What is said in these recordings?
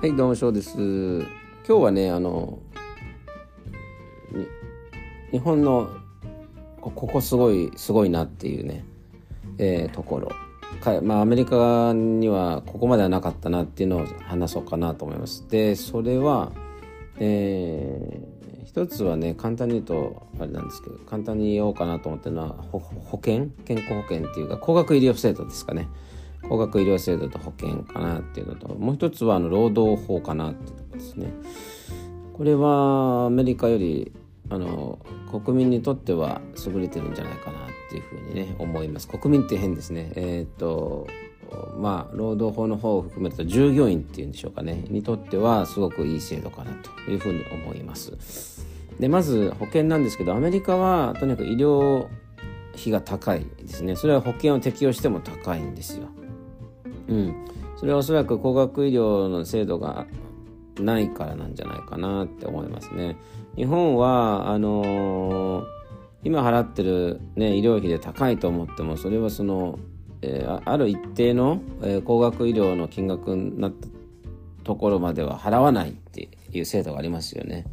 はい、どうも、しょうです。今日はね、あの、日本のここすごい、すごいなっていうね、えー、ところ。かまあ、アメリカにはここまではなかったなっていうのを話そうかなと思います。で、それは、えー、一つはね、簡単に言うと、あれなんですけど、簡単に言おうかなと思ってるのは、保険？健康保険っていうか、高額医療制度ですかね。高額医療制度と保険かなっていうのともう一つはあの労働法かなっていうとこですね。これはアメリカよりあの国民にとっては優れてるんじゃないかなっていうふうにね思います。国民って変ですね。えっ、とまあ労働法の方を含めると従業員っていうんでしょうかねにとってはすごくいい制度かなというふうに思います。でまず保険なんですけどアメリカはとにかく医療費が高いですねそれは保険を適用しても高いんですようん、それはおそらく高額医療の制度がないからなんじゃないかなって思いますね。日本はあのー、今払ってる、ね、医療費で高いと思ってもそれはその、えー、ある一定の、えー、高額医療の金額になったところまでは払わないっていう制度がありますよね。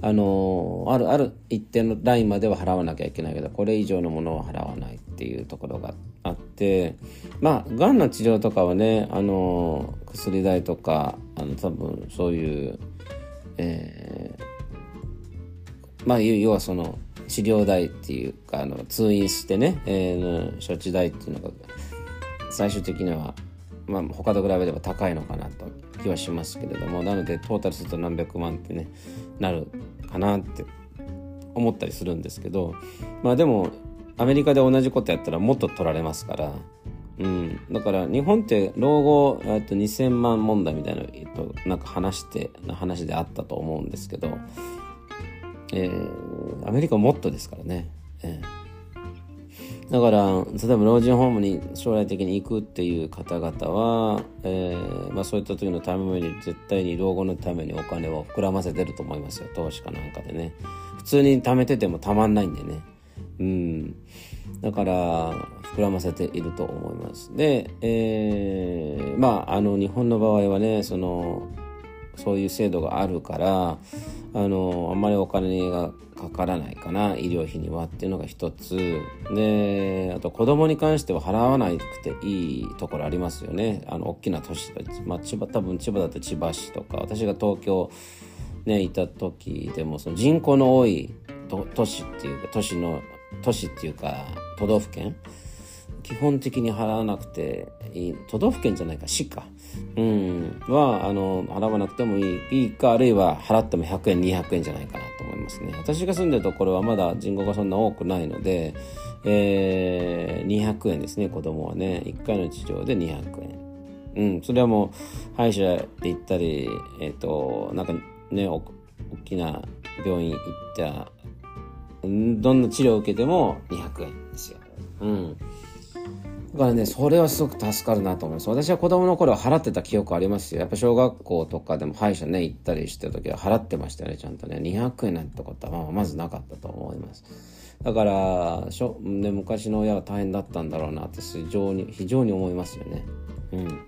あのあるある一定のラインまでは払わなきゃいけないけどこれ以上のものは払わないっていうところがあってあってまあがんの治療とかはねあの薬代とかあの多分そういう、えー、まあ要はその治療代っていうかあの通院してね、えー、処置代っていうのが最終的にはまあ、他と比べれば高いのかなと気はしますけれどもなのでトータルすると何百万ってねなるかなって思ったりするんですけどまあでもアメリカで同じことやったらもっと取られますから、うん、だから日本って老後と2000万問題みたいなのなんか話して話であったと思うんですけど、えー、アメリカもっとですからね。えーだから、例えば老人ホームに将来的に行くっていう方々は、えー、まあ、そういった時のために絶対に老後のためにお金を膨らませてると思いますよ。投資かなんかでね。普通に貯めててもたまんないんでね。うん。だから、膨らませていると思います。で、えー、まあ、あの、日本の場合はね、その、そういう制度があるから、あの、あんまりお金がかからないかな、医療費にはっていうのが一つ。で、あと子供に関しては払わなくていいところありますよね。あの、大きな都市、まあ、千葉、多分千葉だと千葉市とか、私が東京、ね、いた時でも、その人口の多い都市っていうか、都市の、都市っていうか、都道府県？基本的に払わなくていい、都道府県じゃないか、市か。うん、は、あの、払わなくてもいい、いいか、あるいは払っても100円、200円じゃないかなと思いますね。私が住んでるところはまだ人口がそんな多くないので、えー、200円ですね、子供はね。1回の治療で200円。うん、それはもう、歯医者で行ったり、えっ、ー、と、なんかねお、大きな病院行った、どんな治療を受けても200円ですよ。うん。だからね、それはすごく助かるなと思います。私は子供の頃払ってた記憶ありますよ。やっぱ小学校とかでも歯医者ね、行ったりしてた時は払ってましたよね、ちゃんとね。200円なんてことはまずなかったと思います。だから、しょね、昔の親は大変だったんだろうなって非常に、非常に思いますよね。うん。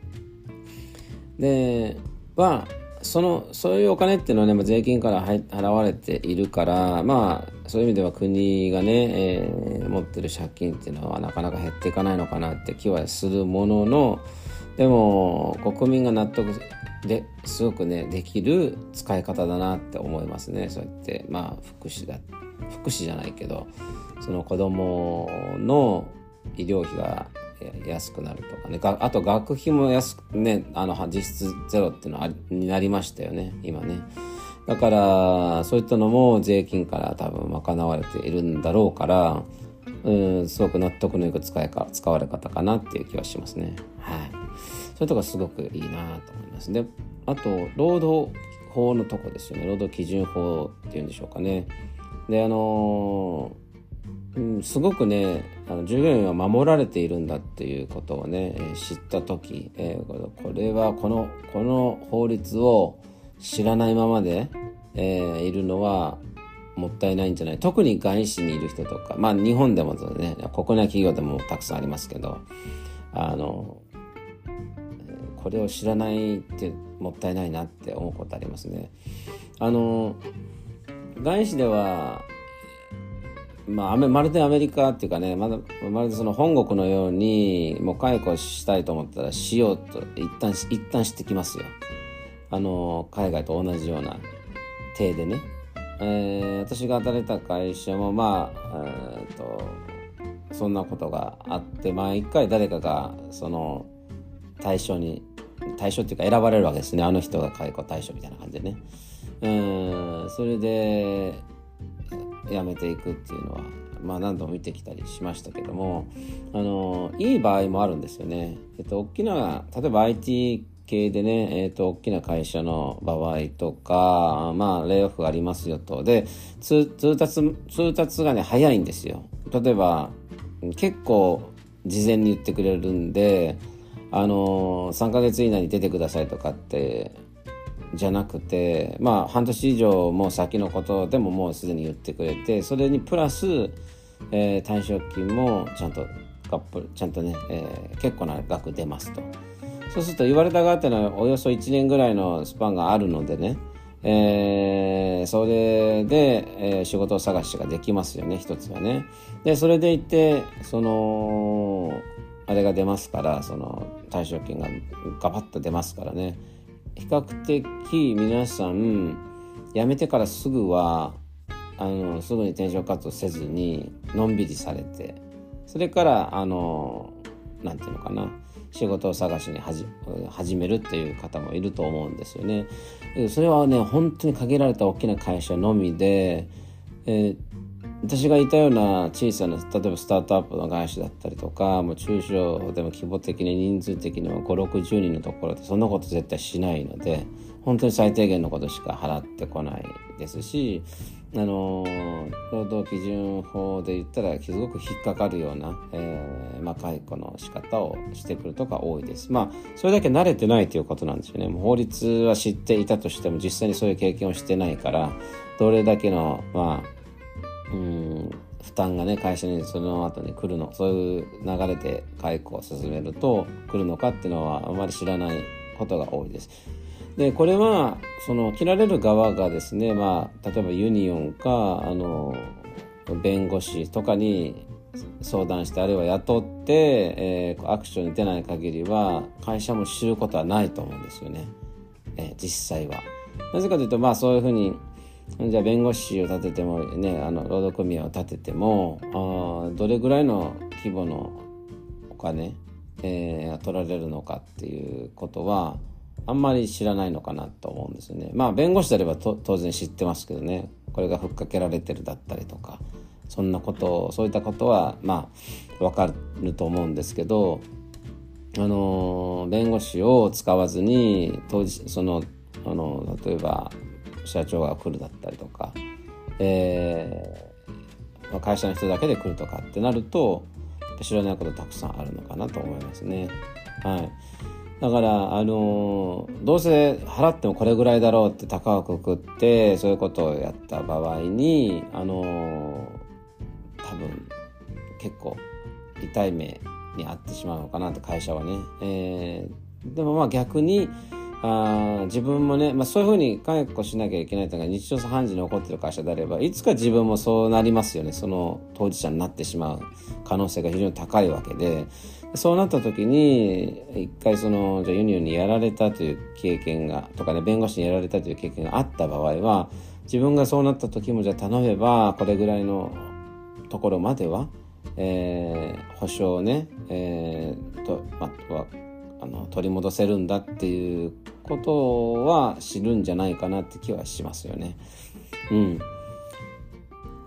で、は、そのそういうお金っていうのはね、まあ、税金から払われているからまあそういう意味では国がね、えー、持ってる借金っていうのはなかなか減っていかないのかなって気はするもののでも国民が納得ですごくねできる使い方だなって思いますね。そうやってまあ福祉だ福祉じゃないけどその子供の医療費が安くなるとかね。あと学費も安くねあの実質ゼロっていうのはになりましたよね今ね。だからそういったのも税金から多分賄われているんだろうからうんすごく納得のいく使いか使われ方かなっていう気はしますね。はい。そういうとこすごくいいなと思います。であと労働法のとこですよね。労働基準法っていうんでしょうかね。であのーうん、すごくねあの従業員は守られているんだっていうことをね、え、知った時、えー、これはこのこの法律を知らないままで、えー、いるのはもったいないんじゃない特に外資にいる人とかまあ日本でもね国内企業でもたくさんありますけどあのこれを知らないってもったいないなって思うことありますね。あの外資ではまあ、まるでアメリカっていうかねまだまるでその本国のようにもう解雇したいと思ったらしようと一旦一旦してきますよ。あの海外と同じような体でね、えー、私が働いた会社もまあ、えーと、そんなことがあってまあ一回誰かがその対象に対象っていうか選ばれるわけですね。あの人が解雇対象みたいな感じでね。うんそれでやめていくっていうのはまあ何度も見てきたりしましたけどもあのいい場合もあるんですよね。えっと大きな例えば IT 系でね、えっ、と、大きな会社の場合とか、まあ、レイオフがありますよと。で、通達、通達がね、早いんですよ。例えば、結構、事前に言ってくれるんで、あの3ヶ月以内に出てくださいとかってじゃなくてまあ半年以上も先のことでももうすでに言ってくれてそれにプラス、えー、退職金もちゃんとカップちゃんとね、えー、結構な額出ますと。そうすると言われた側っていうのはおよそ1年ぐらいのスパンがあるのでねえー、それで、えー、仕事探しができますよね一つはね。でそれでいってそのあれが出ますからその退職金がガバッと出ますからね。比較的皆さん辞めてからすぐはあのすぐに転職活動せずにのんびりされてそれからあのなんていうのかな仕事を探しに始めるっていう方もいると思うんですよね。それはね本当に限られた大きな会社のみで、えー、私がいたような小さな例えばスタートアップの会社だったりとかもう中小でも規模的に人数的にも560人のところでそんなこと絶対しないので本当に最低限のことしか払ってこないですしあの労働基準法で言ったらすごく引っかかるような、えーまあ、解雇の仕方をしてくるとか多いです。まあそれだけ慣れてないということなんですよね。もう法律は知っていたとしても実際にそういう経験をしてないからどれだけのまあうん負担がね会社にその後に来るのそういう流れで解雇を進めると来るのかっていうのはあまり知らないことが多いです。でこれはその切られる側がですね、まあ、例えばユニオンかあの弁護士とかに相談してあるいは雇って、えー、アクションに出ない限りは会社も知ることはないと思うんですよね、えー、実際は。なぜかというとまあそういうふうにじゃあ弁護士を立ててもねあの労働組合を立ててもあどれぐらいの規模のお金、えー、取られるのかっていうことはあんまり知らないのかなと思うんですよね。まあ弁護士であれば当然知ってますけどねこれがふっかけられてるだったりとかそんなことそういったことはまあ分かると思うんですけどあの弁護士を使わずに当時そのあの例えば社長が来るだったりとか、えーまあ、会社の人だけで来るとかってなると知らないことたくさんあるのかなと思いますね。はい、だからあのー、どうせ払ってもこれぐらいだろうって高くくってそういうことをやった場合にあのー、多分結構痛い目に遭ってしまうのかなって会社はね。えー、でもまあ逆にあ自分もね、まあ、そういうふうに解雇しなきゃいけないというのが日常茶飯事に起こっている会社であればいつか自分もそうなりますよね。その当事者になってしまう可能性が非常に高いわけで。そうなった時に一回そのじゃユニオンにやられたという経験がとかね弁護士にやられたという経験があった場合は自分がそうなった時もじゃあ頼めばこれぐらいのところまでは、えー、保証をね、えー、とまあの取り戻せるんだっていうことは知るんじゃないかなって気はしますよね。うん。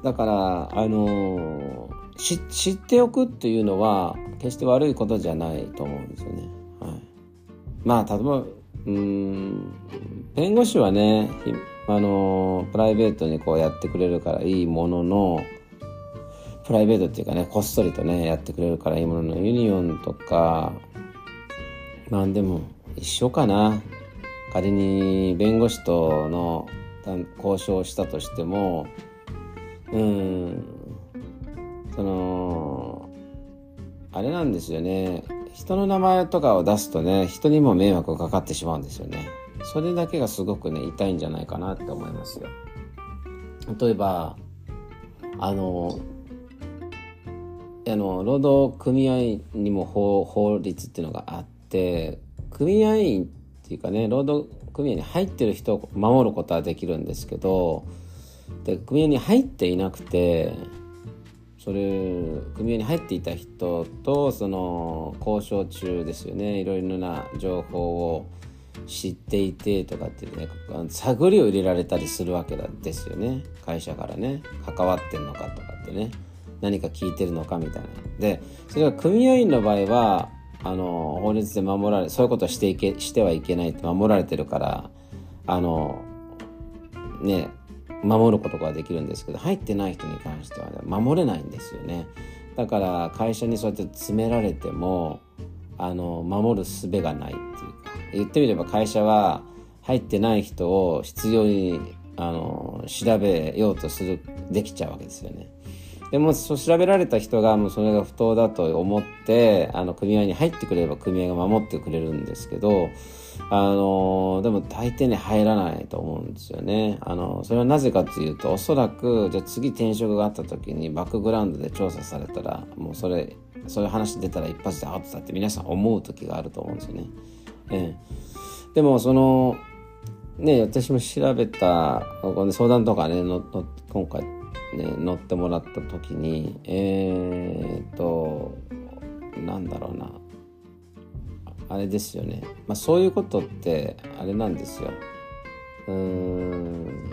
だからあの知っておくっていうのは決して悪いことじゃないと思うんですよね。はい、まあ例えばうん弁護士はねあのプライベートにこうやってくれるからいいもののプライベートっていうかねこっそりとねやってくれるからいいもののユニオンとかまあでも一緒かな。仮に弁護士との交渉をしたとしてもうんそのあれなんですよね。人の名前とかを出すとね人にも迷惑がかかってしまうんですよね。それだけがすごくね痛いんじゃないかなって思いますよ。例えばあのあの労働組合にも法法律っていうのがあって組合員っていうかね労働組合に入ってる人を守ることはできるんですけどで組合に入っていなくてそれ組合に入っていた人とその交渉中ですよね。いろいろな情報を知っていてとかってね探りを入れられたりするわけですよね。会社からね。関わってんのかとかってね。何か聞いてるのかみたいな。でそれが組合員の場合はあの法律で守られそういうことをしていけしてはいけないって守られてるからあのね守ることができるんですけど入ってない人に関しては、守れないんですよねだから会社にそうやって詰められてもあの守る術がないっていうか言ってみれば会社は入ってない人を必要にあの調べようとするできちゃうわけですよね。でもそう調べられた人がもうそれが不当だと思ってあの組合に入ってくれれば組合が守ってくれるんですけどあのでも大抵ね入らないと思うんですよねあのそれはなぜかというとおそらくじゃ次転職があった時にバックグラウンドで調査されたらもうそれそういう話出たら一発でアウトだって皆さん思う時があると思うんですよね。ええ、でもそのね私も調べた相談とかねの今回ね乗ってもらった時にえー、っとなんだろうな。あれですよね、まあ、そういうことってあれなんですよ。うん。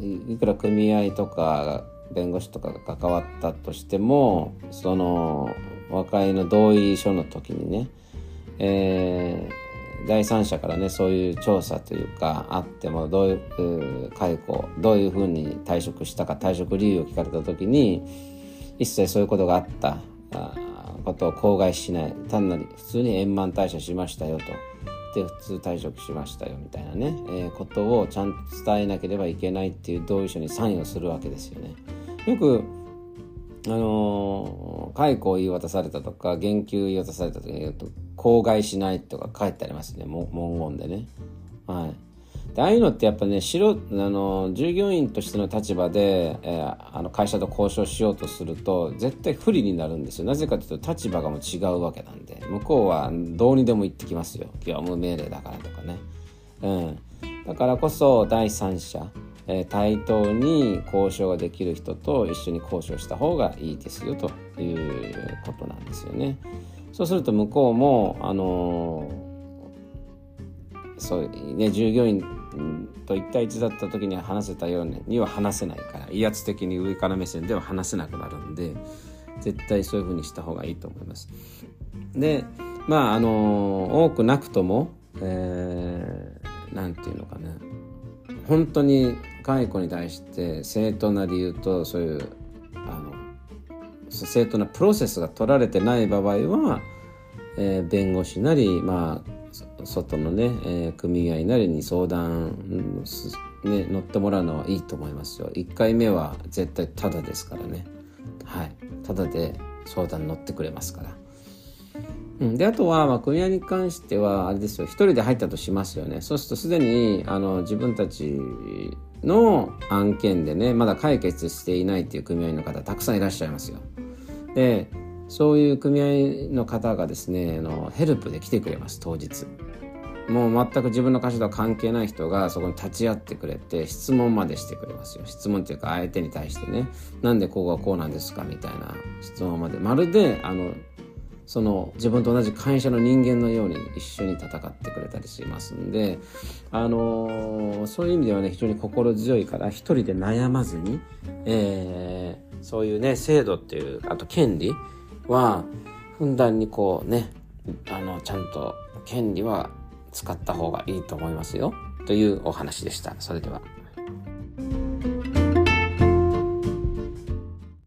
いくら組合とか弁護士とかが関わったとしてもその和解の同意書の時にね、えー第三者からねそういう調査というかあってもどういう解雇どういうふうに退職したか退職理由を聞かれた時に一切そういうことがあったことを口外しない単なる普通に円満退社しましたよとで普通退職しましたよみたいなね、えー、ことをちゃんと伝えなければいけないっていう同意書にサインをするわけですよね。よくあのー、解雇を言い渡されたとか言及言い渡された時に言うと口外しないとか書いてありますね。文言でね。はい、でああいうのってやっぱねろあの従業員としての立場で、えー、あの会社と交渉しようとすると絶対不利になるんですよ。なぜかというと立場がもう違うわけなんで。向こうはどうにでも言ってきますよ。業務命令だからとかね。うん、だからこそ第三者え対等に交渉ができる人と一緒に交渉した方がいいですよということなんですよね。そうすると向こうもあのそうね従業員と1対1だった時には話せたようには話せないから威圧的に上から目線では話せなくなるんで絶対そういうふうにした方がいいと思います。でまああの多くなくとも何、えー、て言うのかな本当に解雇に対して正当な理由とそういうあの正当なプロセスが取られてない場合は、えー、弁護士なり、まあ、外のね、えー、組合なりに相談、ね、乗ってもらうのはいいと思いますよ。1回目は絶対タダですからね。はい。タダで相談乗ってくれますから。うん、であとは、まあ、組合に関してはあれですよ一人で入ったとしますよねそうするとすでにあの自分たちの案件でねまだ解決していないっていう組合の方たくさんいらっしゃいますよ。でそういう組合の方がですねあのヘルプで来てくれます当日。もう全く自分の会社とは関係ない人がそこに立ち会ってくれて質問までしてくれますよ質問っていうか相手に対してねなんでここがこうなんですかみたいな質問までまるであのその自分と同じ会社の人間のように一緒に戦ってくれたりしますんで、あのー、そういう意味ではね非常に心強いから一人で悩まずに、えー、そういうね制度っていうあと権利はふんだんにこうねあのちゃんと権利は使った方がいいと思いますよというお話でした。それでは。